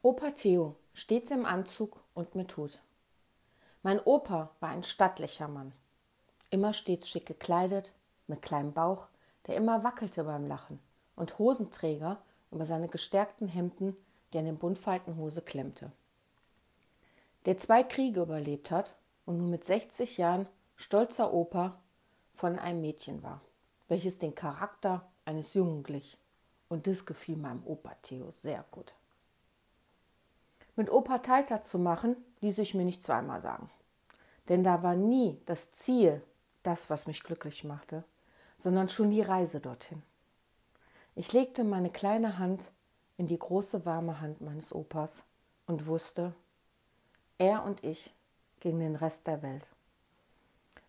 Opa Theo, stets im Anzug und mit Hut. Mein Opa war ein stattlicher Mann, immer stets schick gekleidet, mit kleinem Bauch, der immer wackelte beim Lachen, und Hosenträger über seine gestärkten Hemden, die an den Buntfaltenhose klemmte. Der zwei Kriege überlebt hat und nun mit 60 Jahren stolzer Opa von einem Mädchen war, welches den Charakter eines Jungen glich. Und das gefiel meinem Opa Theo sehr gut. Mit Opa Teiter zu machen, ließ ich mir nicht zweimal sagen. Denn da war nie das Ziel, das, was mich glücklich machte, sondern schon die Reise dorthin. Ich legte meine kleine Hand in die große warme Hand meines Opas und wusste, er und ich gegen den Rest der Welt.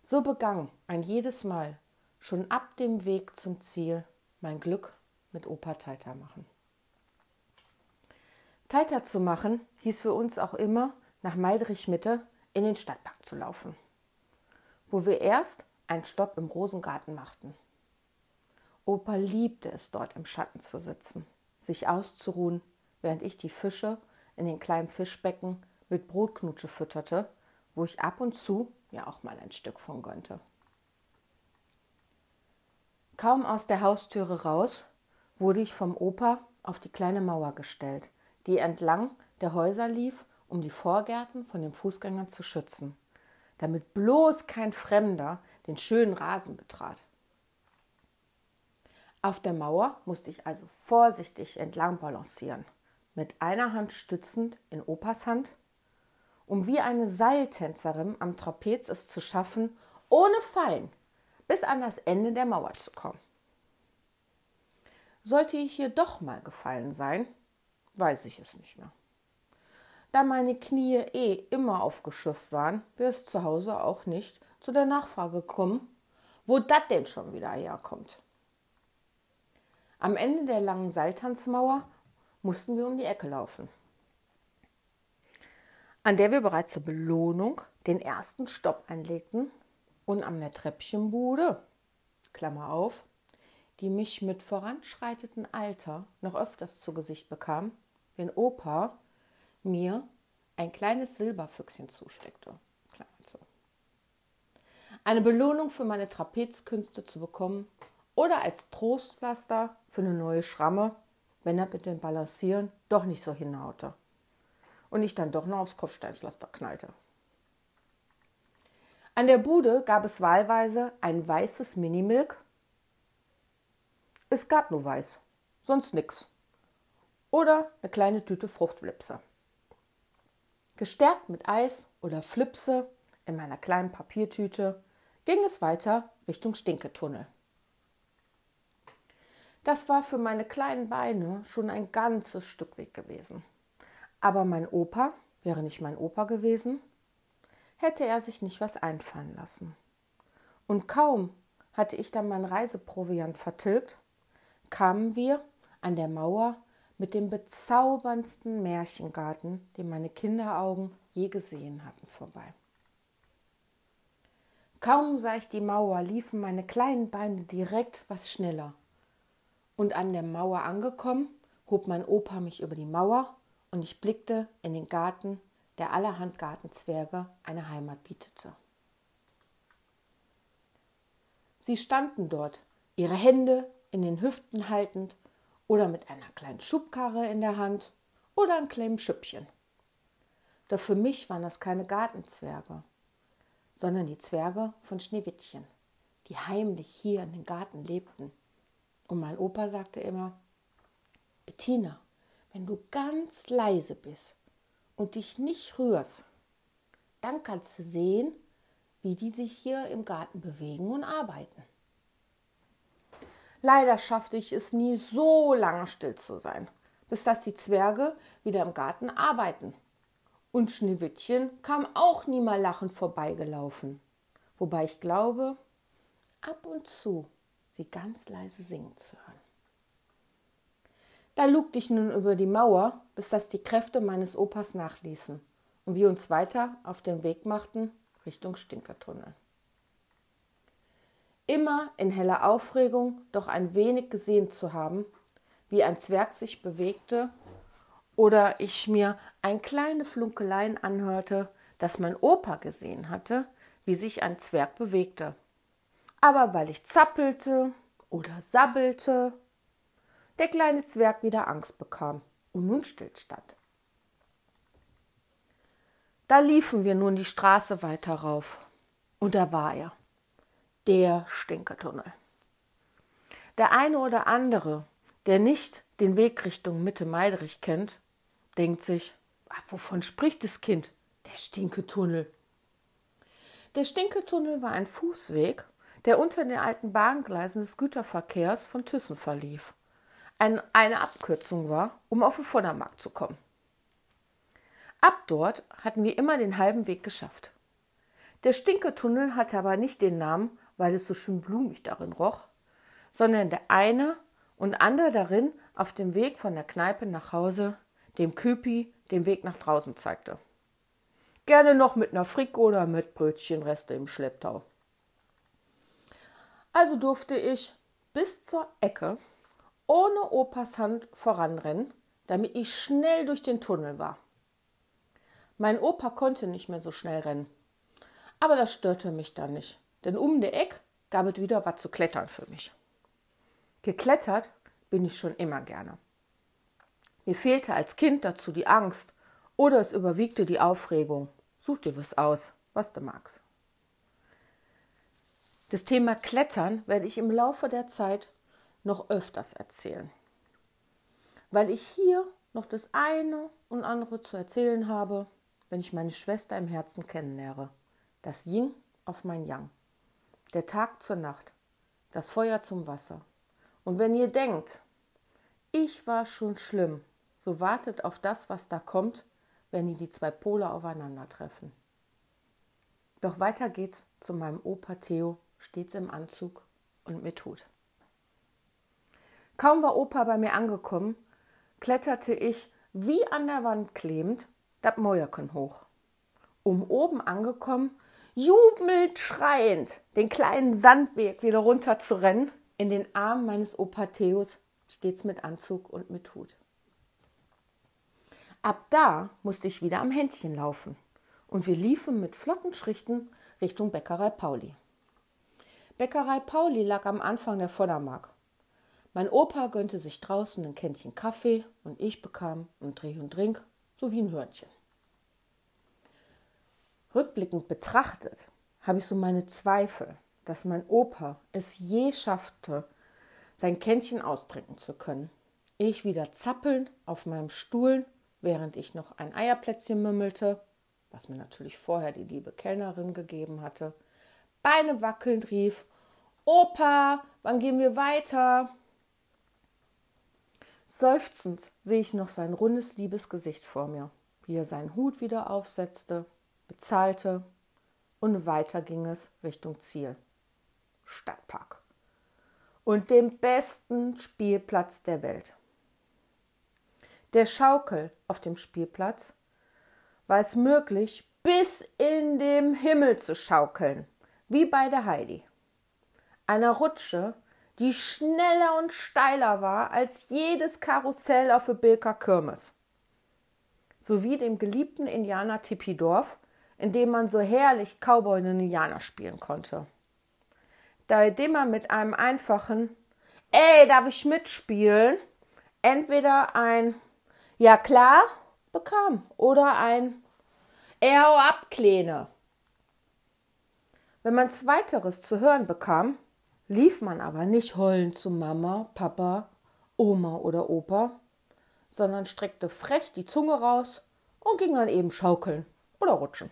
So begann ein jedes Mal schon ab dem Weg zum Ziel mein Glück mit Opa Teiter machen. Teiter zu machen hieß für uns auch immer, nach Meidrich Mitte in den Stadtpark zu laufen, wo wir erst einen Stopp im Rosengarten machten. Opa liebte es, dort im Schatten zu sitzen, sich auszuruhen, während ich die Fische in den kleinen Fischbecken mit Brotknutsche fütterte, wo ich ab und zu mir auch mal ein Stück von gönnte. Kaum aus der Haustüre raus, wurde ich vom Opa auf die kleine Mauer gestellt, die entlang der Häuser lief, um die Vorgärten von den Fußgängern zu schützen, damit bloß kein Fremder den schönen Rasen betrat. Auf der Mauer musste ich also vorsichtig entlang balancieren, mit einer Hand stützend in Opas Hand, um wie eine Seiltänzerin am Trapez es zu schaffen, ohne Fallen bis an das Ende der Mauer zu kommen. Sollte ich hier doch mal gefallen sein, weiß ich es nicht mehr. Da meine Knie eh immer aufgeschürft waren, wäre es zu Hause auch nicht zu der Nachfrage kommen, wo das denn schon wieder herkommt. Am Ende der langen Seiltanzmauer mussten wir um die Ecke laufen, an der wir bereits zur Belohnung den ersten Stopp einlegten und an der Treppchenbude, Klammer auf, die mich mit voranschreitendem Alter noch öfters zu Gesicht bekam, wenn Opa mir ein kleines Silberfüchschen zusteckte. Eine Belohnung für meine Trapezkünste zu bekommen oder als Trostpflaster für eine neue Schramme, wenn er mit dem Balancieren doch nicht so hinhaute und ich dann doch noch aufs Kopfsteinpflaster knallte. An der Bude gab es wahlweise ein weißes Minimilk. Es gab nur weiß, sonst nix. Oder eine kleine Tüte Fruchtflipse. Gestärkt mit Eis oder Flipse in meiner kleinen Papiertüte ging es weiter Richtung Stinketunnel. Das war für meine kleinen Beine schon ein ganzes Stück Weg gewesen. Aber mein Opa, wäre nicht mein Opa gewesen, hätte er sich nicht was einfallen lassen. Und kaum hatte ich dann mein Reiseproviant vertilgt, kamen wir an der Mauer mit dem bezauberndsten Märchengarten, den meine Kinderaugen je gesehen hatten, vorbei. Kaum sah ich die Mauer, liefen meine kleinen Beine direkt was schneller und an der Mauer angekommen, hob mein Opa mich über die Mauer und ich blickte in den Garten, der allerhand Gartenzwerge eine Heimat bietete. Sie standen dort, ihre Hände in den Hüften haltend oder mit einer kleinen Schubkarre in der Hand oder einem kleinen Schüppchen. Doch für mich waren das keine Gartenzwerge, sondern die Zwerge von Schneewittchen, die heimlich hier in den Garten lebten und mein Opa sagte immer, Bettina, wenn du ganz leise bist und dich nicht rührst, dann kannst du sehen, wie die sich hier im Garten bewegen und arbeiten. Leider schaffte ich es nie so lange still zu sein, bis dass die Zwerge wieder im Garten arbeiten. Und Schneewittchen kam auch nie mal lachend vorbeigelaufen, wobei ich glaube, ab und zu sie ganz leise singen zu hören. Da lugte ich nun über die Mauer, bis dass die Kräfte meines Opas nachließen und wir uns weiter auf den Weg machten Richtung Stinkertunnel. Immer in heller Aufregung, doch ein wenig gesehen zu haben, wie ein Zwerg sich bewegte oder ich mir ein kleine Flunkeleien anhörte, dass mein Opa gesehen hatte, wie sich ein Zwerg bewegte. Aber weil ich zappelte oder sabbelte, der kleine Zwerg wieder Angst bekam und nun stillstand. Da liefen wir nun die Straße weiter rauf. Und da war er, der Stinketunnel. Der eine oder andere, der nicht den Weg Richtung Mitte Meidrich kennt, denkt sich, ach, wovon spricht das Kind? Der Stinketunnel. Der Stinketunnel war ein Fußweg, der unter den alten Bahngleisen des Güterverkehrs von Thyssen verlief. Ein, eine Abkürzung war, um auf den Vordermarkt zu kommen. Ab dort hatten wir immer den halben Weg geschafft. Der Stinketunnel hatte aber nicht den Namen, weil es so schön blumig darin roch, sondern der eine und andere darin auf dem Weg von der Kneipe nach Hause dem Küpi den Weg nach draußen zeigte. Gerne noch mit einer Frick oder mit Brötchenreste im Schlepptau. Also durfte ich bis zur Ecke ohne Opas Hand voranrennen, damit ich schnell durch den Tunnel war. Mein Opa konnte nicht mehr so schnell rennen. Aber das störte mich dann nicht, denn um der Eck gab es wieder was zu klettern für mich. Geklettert bin ich schon immer gerne. Mir fehlte als Kind dazu die Angst oder es überwiegte die Aufregung. Such dir was aus, was du magst. Das Thema Klettern werde ich im Laufe der Zeit noch öfters erzählen, weil ich hier noch das eine und andere zu erzählen habe, wenn ich meine Schwester im Herzen kennenlerne. Das Ying auf mein Yang. Der Tag zur Nacht. Das Feuer zum Wasser. Und wenn ihr denkt, ich war schon schlimm, so wartet auf das, was da kommt, wenn ihr die zwei Pole aufeinandertreffen. Doch weiter geht's zu meinem Opa Theo, stets im Anzug und mit Hut. Kaum war Opa bei mir angekommen, kletterte ich wie an der Wand klebend das Mäuerchen hoch. Um oben angekommen, jubelnd schreiend, den kleinen Sandweg wieder runter zu rennen, in den Arm meines Opa Theos, stets mit Anzug und mit Hut. Ab da musste ich wieder am Händchen laufen und wir liefen mit flotten Schrichten Richtung Bäckerei Pauli. Bäckerei Pauli lag am Anfang der Vordermark. Mein Opa gönnte sich draußen ein Kännchen Kaffee und ich bekam ein Dreh und Drink sowie ein Hörnchen. Rückblickend betrachtet habe ich so meine Zweifel, dass mein Opa es je schaffte, sein Kännchen austrinken zu können. Ich wieder zappelnd auf meinem Stuhl, während ich noch ein Eierplätzchen mümmelte, was mir natürlich vorher die liebe Kellnerin gegeben hatte, Beine wackelnd rief: Opa, wann gehen wir weiter? Seufzend sehe ich noch sein rundes, liebes Gesicht vor mir, wie er seinen Hut wieder aufsetzte bezahlte und weiter ging es Richtung Ziel. Stadtpark. Und dem besten Spielplatz der Welt. Der Schaukel auf dem Spielplatz war es möglich, bis in den Himmel zu schaukeln, wie bei der Heidi. Einer Rutsche, die schneller und steiler war als jedes Karussell auf der Bilker Kirmes. Sowie dem geliebten Indianer Tipidorf, in dem man so herrlich Cowboy und Indianer spielen konnte. Bei dem man mit einem einfachen Ey, darf ich mitspielen? entweder ein Ja klar bekam oder ein Ey, hau ab, Kleine. Wenn man zweiteres zu hören bekam, lief man aber nicht heulend zu Mama, Papa, Oma oder Opa, sondern streckte frech die Zunge raus und ging dann eben schaukeln oder rutschen.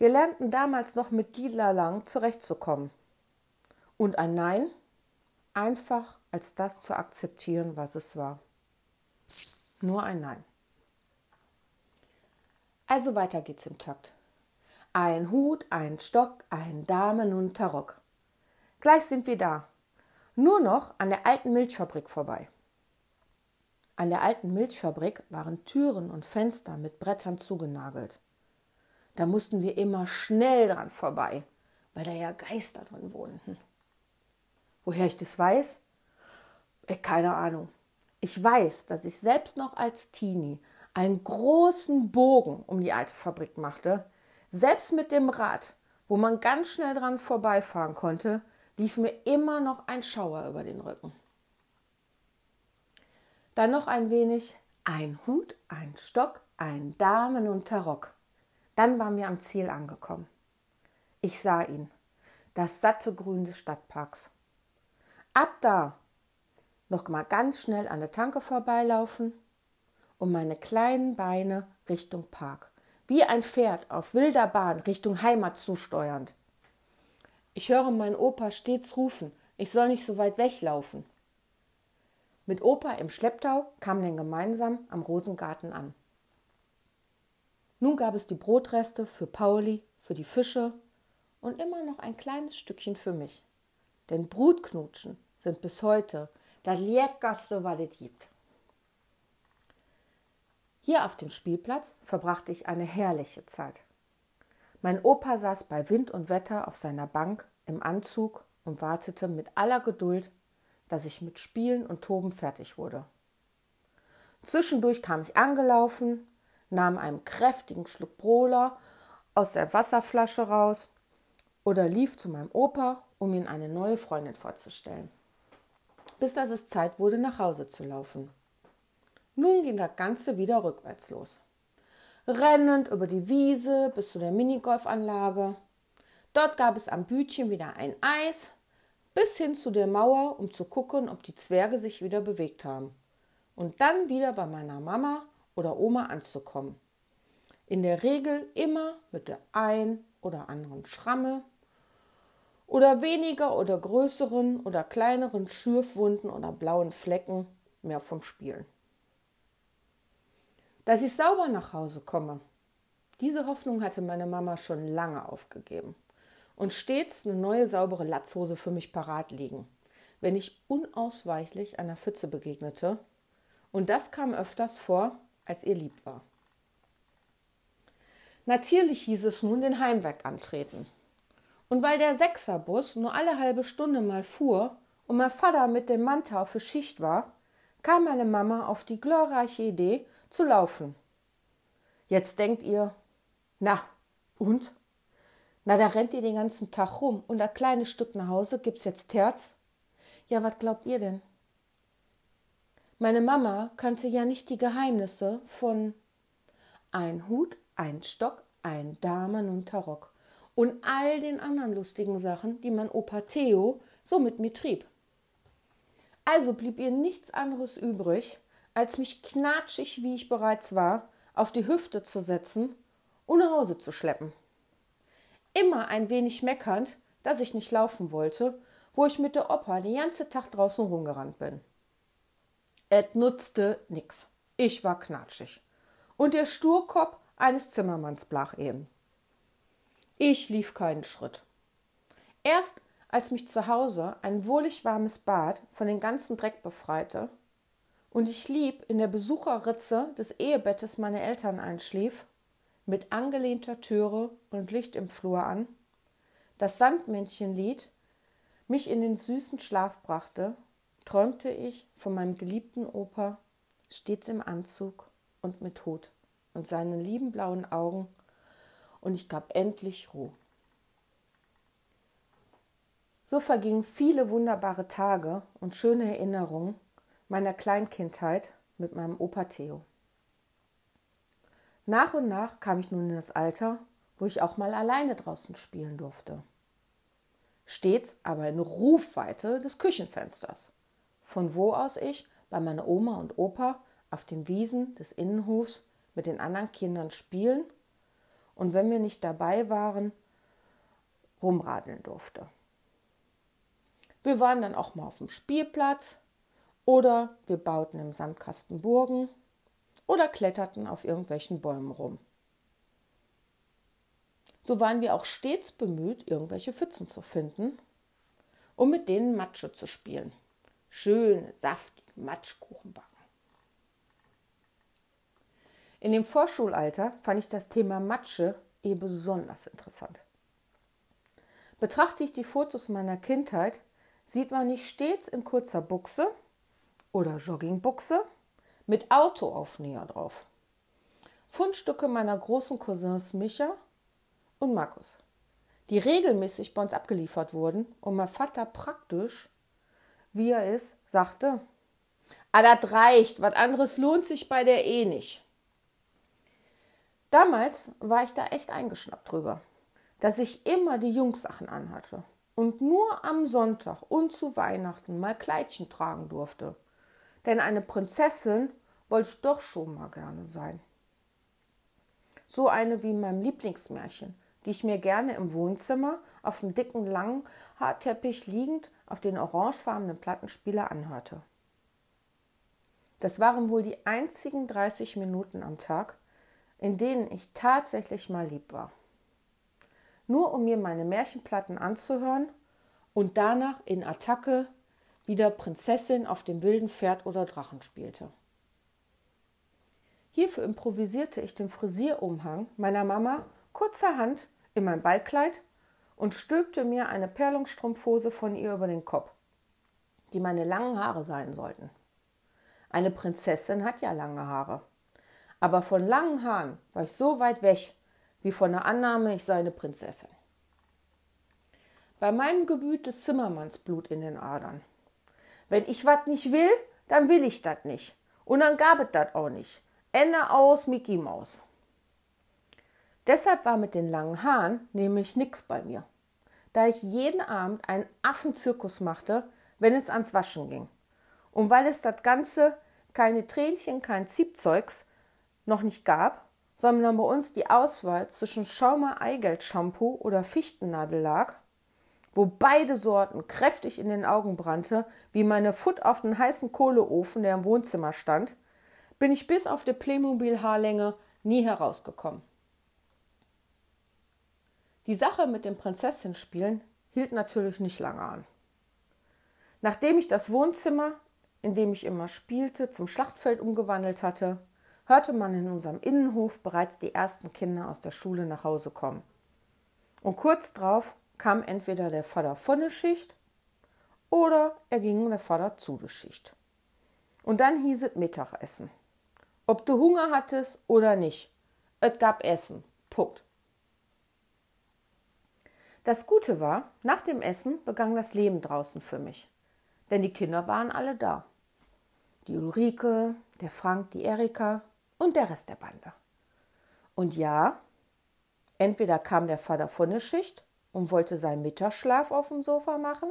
Wir lernten damals noch mit Gila lang zurechtzukommen. Und ein Nein einfach als das zu akzeptieren, was es war. Nur ein Nein. Also weiter geht's im Takt. Ein Hut, ein Stock, ein Damen und Tarock. Gleich sind wir da. Nur noch an der alten Milchfabrik vorbei. An der alten Milchfabrik waren Türen und Fenster mit Brettern zugenagelt. Da mussten wir immer schnell dran vorbei, weil da ja Geister drin wohnten. Woher ich das weiß? Äh, keine Ahnung. Ich weiß, dass ich selbst noch als Teenie einen großen Bogen um die alte Fabrik machte. Selbst mit dem Rad, wo man ganz schnell dran vorbeifahren konnte, lief mir immer noch ein Schauer über den Rücken. Dann noch ein wenig ein Hut, ein Stock, ein Damenunterrock. Dann waren wir am Ziel angekommen. Ich sah ihn, das satte Grün des Stadtparks. Ab da noch mal ganz schnell an der Tanke vorbeilaufen und meine kleinen Beine Richtung Park, wie ein Pferd auf wilder Bahn Richtung Heimat zusteuernd. Ich höre meinen Opa stets rufen, ich soll nicht so weit weglaufen. Mit Opa im Schlepptau kamen wir gemeinsam am Rosengarten an. Nun gab es die Brotreste für Pauli, für die Fische und immer noch ein kleines Stückchen für mich. Denn Brutknutschen sind bis heute das Leckerste, was es gibt. Hier auf dem Spielplatz verbrachte ich eine herrliche Zeit. Mein Opa saß bei Wind und Wetter auf seiner Bank im Anzug und wartete mit aller Geduld, dass ich mit Spielen und Toben fertig wurde. Zwischendurch kam ich angelaufen, nahm einen kräftigen Schluck Brola aus der Wasserflasche raus oder lief zu meinem Opa, um ihm eine neue Freundin vorzustellen. Bis dass es Zeit wurde, nach Hause zu laufen. Nun ging das Ganze wieder rückwärts los. Rennend über die Wiese bis zu der Minigolfanlage. Dort gab es am Bütchen wieder ein Eis, bis hin zu der Mauer, um zu gucken, ob die Zwerge sich wieder bewegt haben. Und dann wieder bei meiner Mama oder Oma anzukommen. In der Regel immer mit der ein oder anderen Schramme oder weniger oder größeren oder kleineren Schürfwunden oder blauen Flecken mehr vom Spielen. Dass ich sauber nach Hause komme, diese Hoffnung hatte meine Mama schon lange aufgegeben und stets eine neue saubere Latzhose für mich parat liegen, wenn ich unausweichlich einer Pfütze begegnete. Und das kam öfters vor, als ihr lieb war. Natürlich hieß es nun den Heimweg antreten. Und weil der Sechserbus nur alle halbe Stunde mal fuhr und mein Vater mit dem Manta für Schicht war, kam meine Mama auf die glorreiche Idee zu laufen. Jetzt denkt ihr, na, und? Na, da rennt ihr den ganzen Tag rum und ein kleines Stück nach Hause gibt's jetzt Terz? Ja, was glaubt ihr denn? Meine Mama kannte ja nicht die Geheimnisse von ein Hut, ein Stock, ein Damenunterrock und all den anderen lustigen Sachen, die mein Opa Theo so mit mir trieb. Also blieb ihr nichts anderes übrig, als mich knatschig, wie ich bereits war, auf die Hüfte zu setzen und nach Hause zu schleppen. Immer ein wenig meckernd, dass ich nicht laufen wollte, wo ich mit der Opa den ganzen Tag draußen rumgerannt bin. Et nutzte nix. Ich war knatschig. Und der Sturkopf eines Zimmermanns blach eben. Ich lief keinen Schritt. Erst als mich zu Hause ein wohlig warmes Bad von den ganzen Dreck befreite und ich lieb in der Besucherritze des Ehebettes meiner Eltern einschlief, mit angelehnter Türe und Licht im Flur an, das Sandmännchenlied mich in den süßen Schlaf brachte träumte ich von meinem geliebten Opa, stets im Anzug und mit Hut und seinen lieben blauen Augen, und ich gab endlich Ruhe. So vergingen viele wunderbare Tage und schöne Erinnerungen meiner Kleinkindheit mit meinem Opa Theo. Nach und nach kam ich nun in das Alter, wo ich auch mal alleine draußen spielen durfte. Stets aber in Rufweite des Küchenfensters von wo aus ich bei meiner Oma und Opa auf den Wiesen des Innenhofs mit den anderen Kindern spielen und wenn wir nicht dabei waren, rumradeln durfte. Wir waren dann auch mal auf dem Spielplatz oder wir bauten im Sandkasten Burgen oder kletterten auf irgendwelchen Bäumen rum. So waren wir auch stets bemüht, irgendwelche Pfützen zu finden, um mit denen Matsche zu spielen schöne, saftige Matschkuchen backen. In dem Vorschulalter fand ich das Thema Matsche eh besonders interessant. Betrachte ich die Fotos meiner Kindheit, sieht man mich stets in kurzer Buchse oder Joggingbuchse mit Autoaufnäher drauf. Fundstücke meiner großen Cousins Micha und Markus, die regelmäßig bei uns abgeliefert wurden und mein Vater praktisch, wie er ist, sagte, ah, das reicht, was anderes lohnt sich bei der eh nicht. Damals war ich da echt eingeschnappt drüber, dass ich immer die Jungsachen anhatte und nur am Sonntag und zu Weihnachten mal Kleidchen tragen durfte. Denn eine Prinzessin wollte ich doch schon mal gerne sein. So eine wie in meinem Lieblingsmärchen, die ich mir gerne im Wohnzimmer auf dem dicken langen Haarteppich liegend auf den orangefarbenen Plattenspieler anhörte. Das waren wohl die einzigen 30 Minuten am Tag, in denen ich tatsächlich mal lieb war nur um mir meine Märchenplatten anzuhören und danach in Attacke wieder Prinzessin auf dem wilden Pferd oder Drachen spielte. Hierfür improvisierte ich den Frisierumhang meiner Mama kurzerhand in mein Ballkleid und stülpte mir eine Perlungsstrumpfhose von ihr über den Kopf, die meine langen Haare sein sollten. Eine Prinzessin hat ja lange Haare. Aber von langen Haaren war ich so weit weg, wie von der Annahme, ich sei eine Prinzessin. Bei meinem Gemüt des Zimmermanns Blut in den Adern. Wenn ich was nicht will, dann will ich das nicht. Und dann gab es das auch nicht. Ende aus Mickey Maus. Deshalb war mit den langen Haaren nämlich nix bei mir, da ich jeden Abend einen Affenzirkus machte, wenn es ans Waschen ging. Und weil es das Ganze keine Tränchen, kein Ziebzeugs noch nicht gab, sondern bei uns die Auswahl zwischen Schaumer Eigelb Shampoo oder Fichtennadel lag, wo beide Sorten kräftig in den Augen brannte, wie meine Foot auf den heißen Kohleofen, der im Wohnzimmer stand, bin ich bis auf die Playmobil-Haarlänge nie herausgekommen. Die Sache mit dem Prinzessinspielen hielt natürlich nicht lange an. Nachdem ich das Wohnzimmer, in dem ich immer spielte, zum Schlachtfeld umgewandelt hatte, hörte man in unserem Innenhof bereits die ersten Kinder aus der Schule nach Hause kommen. Und kurz darauf kam entweder der Vater von der Schicht oder er ging der Vater zu der Schicht. Und dann hieß es Mittagessen. Ob du Hunger hattest oder nicht, es gab Essen. Punkt. Das Gute war, nach dem Essen begann das Leben draußen für mich. Denn die Kinder waren alle da. Die Ulrike, der Frank, die Erika, und der Rest der Bande. Und ja, entweder kam der Vater von der Schicht und wollte seinen Mittagsschlaf auf dem Sofa machen,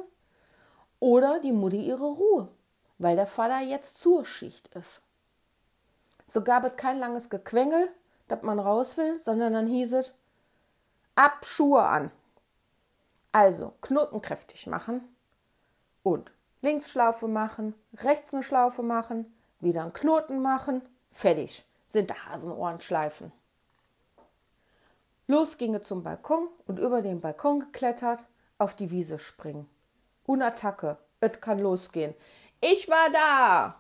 oder die Mutti ihre Ruhe, weil der Vater jetzt zur Schicht ist. So gab es kein langes Gequengel, dass man raus will, sondern dann hieß es, ab Schuhe an. Also Knoten kräftig machen und links Schlaufe machen, rechts eine Schlaufe machen, wieder einen Knoten machen, fertig sind Hasenohren schleifen. Los ginge zum Balkon und über den Balkon geklettert, auf die Wiese springen. Unattacke, et kann losgehen. Ich war da!